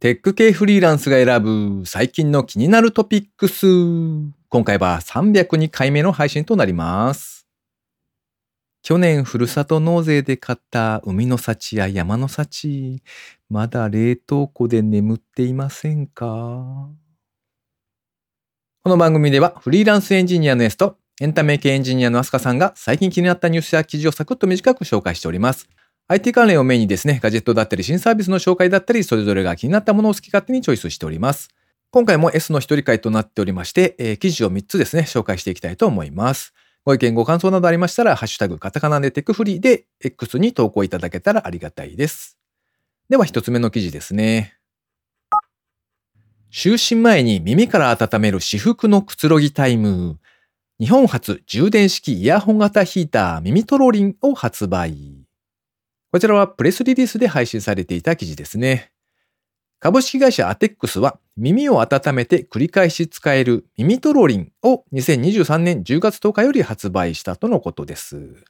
テック系フリーランスが選ぶ最近の気になるトピックス。今回は302回目の配信となります。去年ふるさと納税で買った海の幸や山の幸、まだ冷凍庫で眠っていませんか？この番組ではフリーランスエンジニアのエスト、エンタメ系エンジニアのアスカさんが最近気になったニュースや記事をサクッと短く紹介しております。IT 関連をメインにですね、ガジェットだったり新サービスの紹介だったり、それぞれが気になったものを好き勝手にチョイスしております。今回も S の一人会となっておりまして、えー、記事を3つですね、紹介していきたいと思います。ご意見、ご感想などありましたら、ハッシュタグ、カタカナでテクフリーで X に投稿いただけたらありがたいです。では一つ目の記事ですね。就寝前に耳から温める私服のくつろぎタイム。日本初充電式イヤホン型ヒーター耳トロリンを発売。こちらはプレスリリースで配信されていた記事ですね。株式会社アテックスは耳を温めて繰り返し使える耳トロリンを2023年10月10日より発売したとのことです。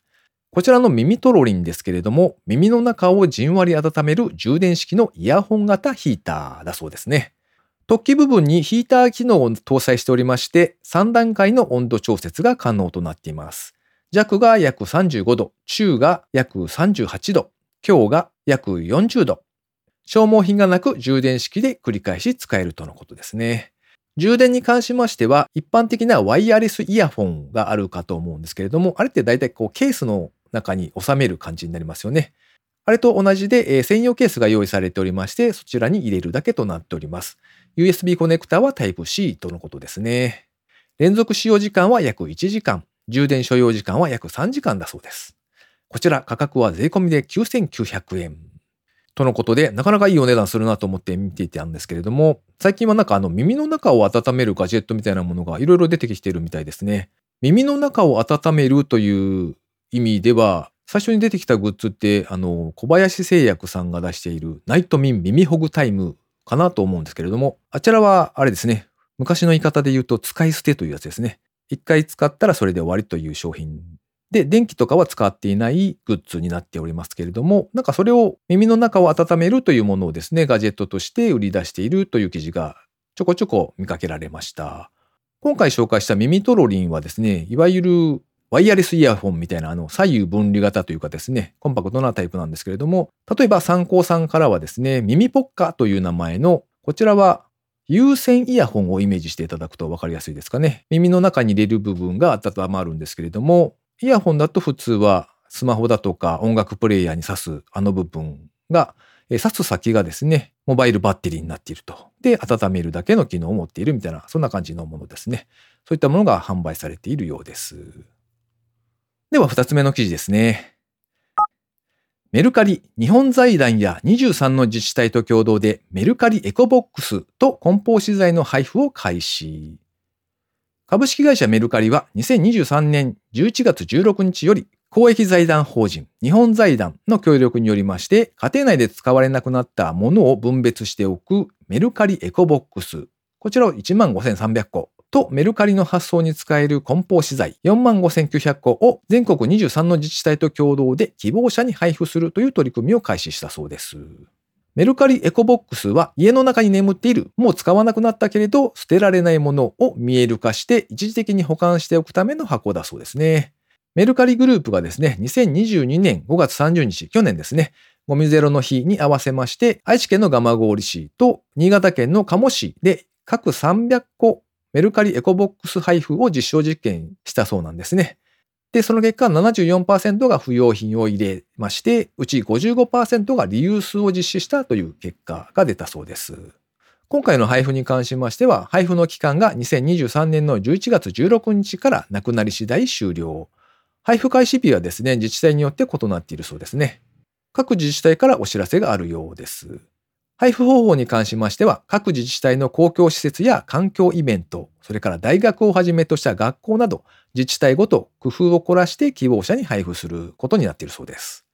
こちらの耳トロリンですけれども、耳の中をじんわり温める充電式のイヤホン型ヒーターだそうですね。突起部分にヒーター機能を搭載しておりまして、3段階の温度調節が可能となっています。弱が約35度、中が約38度、強が約40度。消耗品がなく充電式で繰り返し使えるとのことですね。充電に関しましては、一般的なワイヤレスイヤホンがあるかと思うんですけれども、あれって大体こうケースの中に収める感じになりますよね。あれと同じで、えー、専用ケースが用意されておりまして、そちらに入れるだけとなっております。USB コネクタは Type-C とのことですね。連続使用時間は約1時間。充電所要時間は約3時間だそうです。こちら価格は税込みで9900円。とのことで、なかなかいいお値段するなと思って見ていたんですけれども、最近はなんかあの耳の中を温めるガジェットみたいなものがいろいろ出てきているみたいですね。耳の中を温めるという意味では、最初に出てきたグッズって、あの、小林製薬さんが出しているナイトミン耳ほぐタイムかなと思うんですけれども、あちらはあれですね、昔の言い方で言うと使い捨てというやつですね。一回使ったらそれで終わりという商品で、電気とかは使っていないグッズになっておりますけれども、なんかそれを耳の中を温めるというものをですね、ガジェットとして売り出しているという記事がちょこちょこ見かけられました。今回紹介した耳トロリンはですね、いわゆるワイヤレスイヤホンみたいなあの左右分離型というかですね、コンパクトなタイプなんですけれども、例えば参考さんからはですね、耳ポッカという名前の、こちらは有線イヤホンをイメージしていただくと分かりやすいですかね。耳の中に入れる部分が温まるんですけれども、イヤホンだと普通はスマホだとか音楽プレイヤーに挿すあの部分が、挿す先がですね、モバイルバッテリーになっていると。で、温めるだけの機能を持っているみたいな、そんな感じのものですね。そういったものが販売されているようです。では、二つ目の記事ですね。メルカリ、日本財団や23の自治体と共同でメルカリエコボックスと梱包資材の配布を開始。株式会社メルカリは2023年11月16日より公益財団法人日本財団の協力によりまして家庭内で使われなくなったものを分別しておくメルカリエコボックスこちらを15,300個とメルカリの発送に使える梱包資材45,900個を全国23の自治体と共同で希望者に配布するという取り組みを開始したそうです。メルカリエコボックスは家の中に眠っている、もう使わなくなったけれど捨てられないものを見える化して一時的に保管しておくための箱だそうですね。メルカリグループがですね、2022年5月30日、去年ですね、ゴミゼロの日に合わせまして、愛知県の蒲郡市と新潟県の鴨市で各300個メルカリエコボックス配布を実証実験したそうなんですね。で、その結果74%が不要品を入れまして、うち55%がリユースを実施したという結果が出たそうです。今回の配布に関しましては、配布の期間が2023年の11月16日からなくなり次第終了。配布開始日はですね、自治体によって異なっているそうですね。各自治体からお知らせがあるようです。配布方法に関しましては、各自治体の公共施設や環境イベント、それから大学をはじめとした学校など、自治体ごと工夫を凝らして希望者に配布することになっているそうです。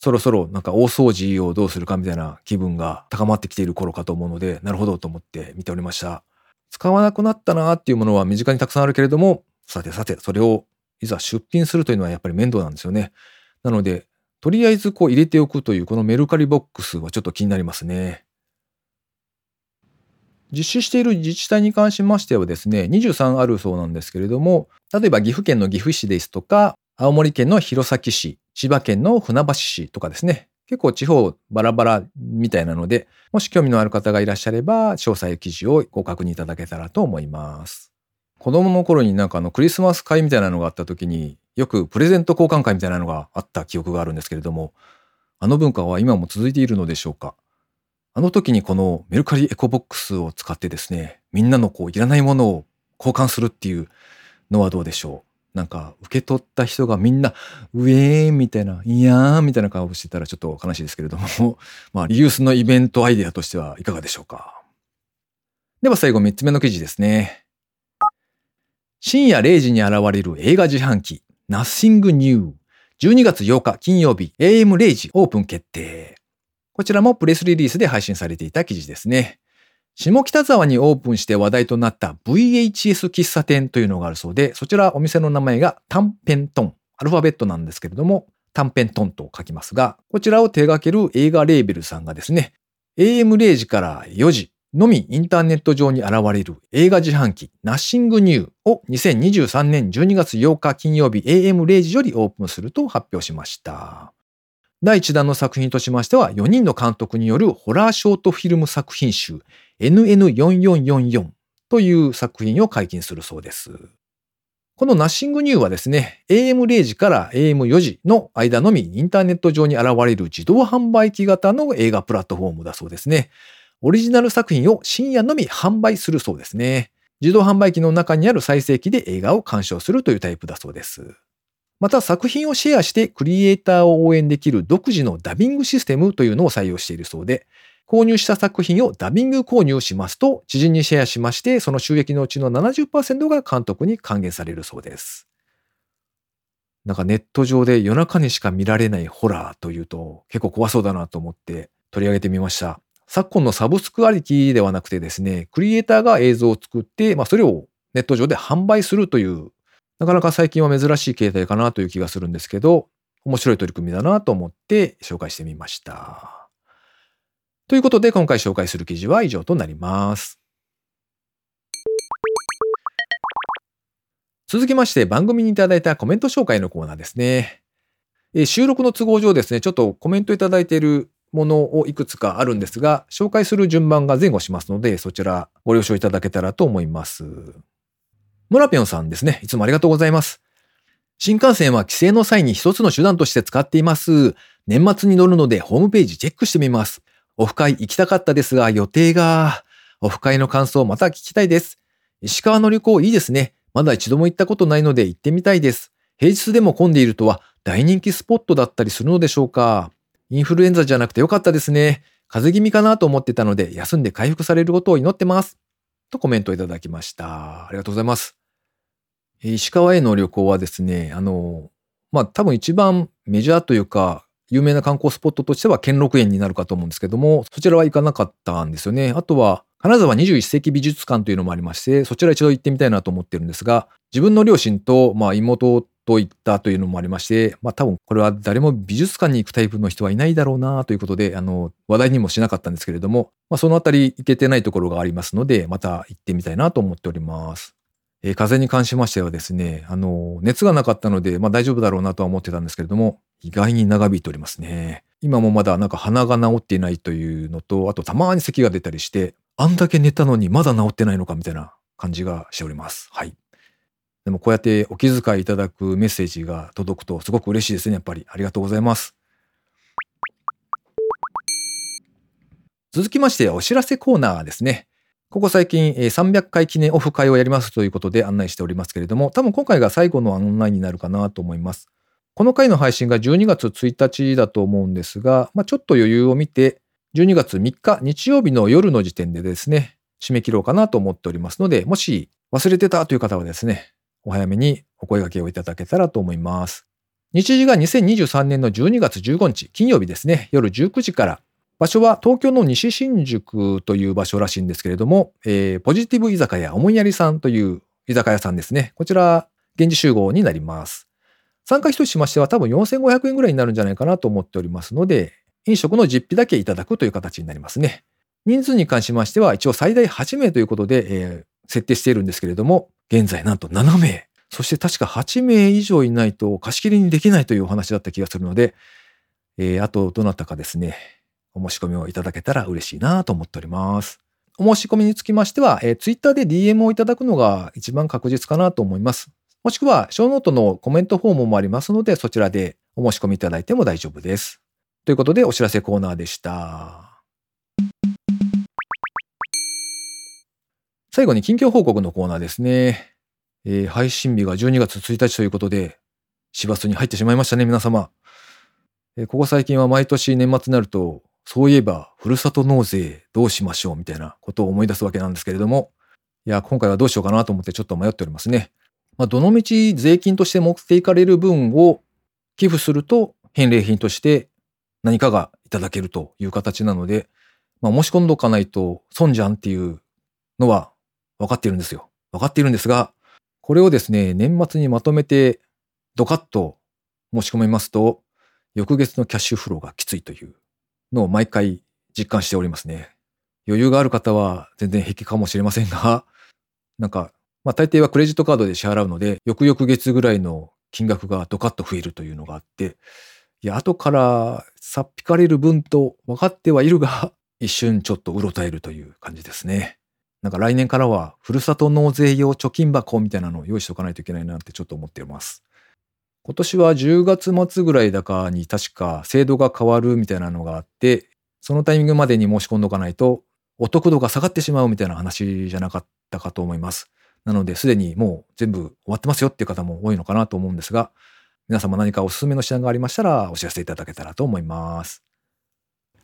そろそろなんか大掃除をどうするかみたいな気分が高まってきている頃かと思うので、なるほどと思って見ておりました。使わなくなったなっていうものは身近にたくさんあるけれども、さてさて、それをいざ出品するというのはやっぱり面倒なんですよね。なので、とりあえずこう入れておくというこのメルカリボックスはちょっと気になりますね。実施している自治体に関しましてはですね、23あるそうなんですけれども、例えば岐阜県の岐阜市ですとか、青森県の弘前市、千葉県の船橋市とかですね、結構地方バラバラみたいなので、もし興味のある方がいらっしゃれば、詳細記事をご確認いただけたらと思います。子供の頃になんかあのクリスマス会みたいなのがあった時に、よくプレゼント交換会みたいなのがあった記憶があるんですけれども、あの文化は今も続いているのでしょうか？あの時にこのメルカリエコボックスを使ってですね、みんなのこういらないものを交換するっていうのはどうでしょう？なんか受け取った人がみんな、ウェーンみたいな、いやーみたいな顔をしてたらちょっと悲しいですけれども、まあリユースのイベントアイデアとしてはいかがでしょうか？では最後3つ目の記事ですね。深夜0時に現れる映画自販機、Nothing New。12月8日金曜日 AM0 時オープン決定。こちらもプレスリリースで配信されていた記事ですね。下北沢にオープンして話題となった VHS 喫茶店というのがあるそうで、そちらお店の名前がタンペントン。アルファベットなんですけれども、タンペントンと書きますが、こちらを手掛ける映画レーベルさんがですね、AM0 時から4時のみインターネット上に現れる映画自販機ナッシングニューを2023年12月8日金曜日 AM0 時よりオープンすると発表しました。第1弾の作品としましては、4人の監督によるホラーショートフィルム作品集 NN4444 という作品を解禁するそうです。このナッシングニューはですね、AM0 時から AM4 時の間のみインターネット上に現れる自動販売機型の映画プラットフォームだそうですね。オリジナル作品を深夜のみ販売するそうですね。自動販売機の中にある再生機で映画を鑑賞するというタイプだそうです。また作品をシェアしてクリエイターを応援できる独自のダビングシステムというのを採用しているそうで、購入した作品をダビング購入しますと、知人にシェアしまして、その収益のうちの70%が監督に還元されるそうです。なんかネット上で夜中にしか見られないホラーというと結構怖そうだなと思って取り上げてみました。昨今のサブスクありきではなくてですね、クリエイターが映像を作って、まあ、それをネット上で販売するというなかなか最近は珍しい形態かなという気がするんですけど、面白い取り組みだなと思って紹介してみました。ということで今回紹介する記事は以上となります。続きまして番組にいただいたコメント紹介のコーナーですね。収録の都合上ですね、ちょっとコメントいただいているものをいくつかあるんですが、紹介する順番が前後しますので、そちらご了承いただけたらと思います。モラピョンさんですね。いつもありがとうございます。新幹線は帰省の際に一つの手段として使っています。年末に乗るのでホームページチェックしてみます。オフ会行きたかったですが予定が、オフ会の感想また聞きたいです。石川の旅行いいですね。まだ一度も行ったことないので行ってみたいです。平日でも混んでいるとは大人気スポットだったりするのでしょうか。インフルエンザじゃなくてよかったですね。風邪気味かなと思ってたので休んで回復されることを祈ってます。とコメントいただきました。ありがとうございます。石川への旅行はですね、あの、まあ、多分一番メジャーというか、有名な観光スポットとしては兼六園になるかと思うんですけども、そちらは行かなかったんですよね。あとは、金沢21世紀美術館というのもありまして、そちら一度行ってみたいなと思ってるんですが、自分の両親と、まあ、妹と行ったというのもありまして、まあ多分これは誰も美術館に行くタイプの人はいないだろうなということで、あの、話題にもしなかったんですけれども、まあそのあたり行けてないところがありますので、また行ってみたいなと思っております。えー、風邪に関しましてはですね、あの、熱がなかったので、まあ大丈夫だろうなとは思ってたんですけれども、意外に長引いておりますね。今もまだなんか鼻が治っていないというのと、あとたまに咳が出たりして、あんだけ寝たのにまだ治ってないのかみたいな感じがしております。はい。でもこうやってお気遣いいただくメッセージが届くとすごく嬉しいですね、やっぱり。ありがとうございます。続きましてお知らせコーナーですね。ここ最近300回記念オフ会をやりますということで案内しておりますけれども、多分今回が最後の案内になるかなと思います。この回の配信が12月1日だと思うんですが、まあ、ちょっと余裕を見て、12月3日日曜日の夜の時点でですね、締め切ろうかなと思っておりますので、もし忘れてたという方はですね、お早めにお声掛けをいただけたらと思います。日時が2023年の12月15日、金曜日ですね、夜19時から場所は東京の西新宿という場所らしいんですけれども、えー、ポジティブ居酒屋思いやりさんという居酒屋さんですね。こちら、現地集合になります。参加費としましては多分4500円ぐらいになるんじゃないかなと思っておりますので、飲食の実費だけいただくという形になりますね。人数に関しましては一応最大8名ということで、えー、設定しているんですけれども、現在なんと7名。そして確か8名以上いないと貸し切りにできないというお話だった気がするので、えー、あとどなたかですね、お申し込みをいただけたら嬉しいなと思っております。お申し込みにつきましては、えー、Twitter で DM をいただくのが一番確実かなと思います。もしくは、ショーノートのコメントフォームもありますので、そちらでお申し込みいただいても大丈夫です。ということで、お知らせコーナーでした。最後に近況報告のコーナーですね。えー、配信日が12月1日ということで、師走に入ってしまいましたね、皆様。えー、ここ最近は毎年年末になると、そういえば、ふるさと納税どうしましょうみたいなことを思い出すわけなんですけれども、いや、今回はどうしようかなと思ってちょっと迷っておりますね。まあ、どのみち税金として持っていかれる分を寄付すると返礼品として何かがいただけるという形なので、まあ、申し込んどかないと損じゃんっていうのは分かっているんですよ。分かっているんですが、これをですね、年末にまとめてドカッと申し込めますと、翌月のキャッシュフローがきついというのを毎回実感しておりますね。余裕がある方は全然平気かもしれませんが、なんかまあ大抵はクレジットカードで支払うので、翌々月ぐらいの金額がドカッと増えるというのがあって、いや、後からさっぴかれる分と分かってはいるが、一瞬ちょっとうろたえるという感じですね。なんか来年からは、ふるさと納税用貯金箱みたいなのを用意しておかないといけないなってちょっと思っています。今年は10月末ぐらいだかに確か制度が変わるみたいなのがあって、そのタイミングまでに申し込んどかないと、お得度が下がってしまうみたいな話じゃなかったかと思います。なので、すでにもう全部終わってますよっていう方も多いのかなと思うんですが、皆様何かおすすめの品がありましたらお知らせいただけたらと思います。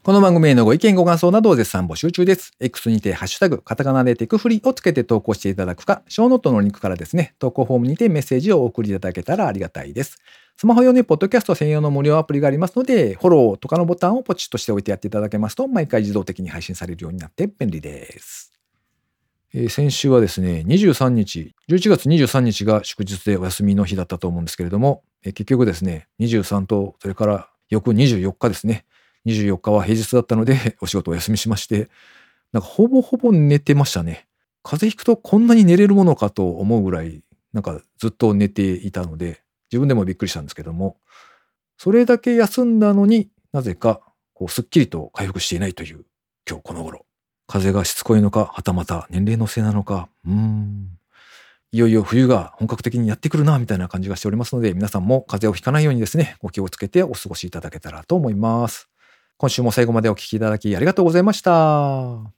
この番組へのご意見ご感想などを絶賛募集中です。X にてハッシュタグ、カタカナでテクフリをつけて投稿していただくか、ショーノートのリンクからですね、投稿フォームにてメッセージをお送りいただけたらありがたいです。スマホ用にポッドキャスト専用の無料アプリがありますので、フォローとかのボタンをポチッとしておいてやっていただけますと、毎回自動的に配信されるようになって便利です。えー、先週はですね、23日、11月23日が祝日でお休みの日だったと思うんですけれども、えー、結局ですね、23と、それから翌24日ですね、24日は平日だったので、お仕事お休みしまして、なんかほぼほぼ寝てましたね。風邪ひくとこんなに寝れるものかと思うぐらい、なんかずっと寝ていたので、自分でもびっくりしたんですけども、それだけ休んだのになぜか、こう、すっきりと回復していないという、今日この頃。風がしつこいのか、はたまた年齢のせいなのか、うーん。いよいよ冬が本格的にやってくるな、みたいな感じがしておりますので、皆さんも風邪をひかないようにですね、お気をつけてお過ごしいただけたらと思います。今週も最後までお聴きいただきありがとうございました。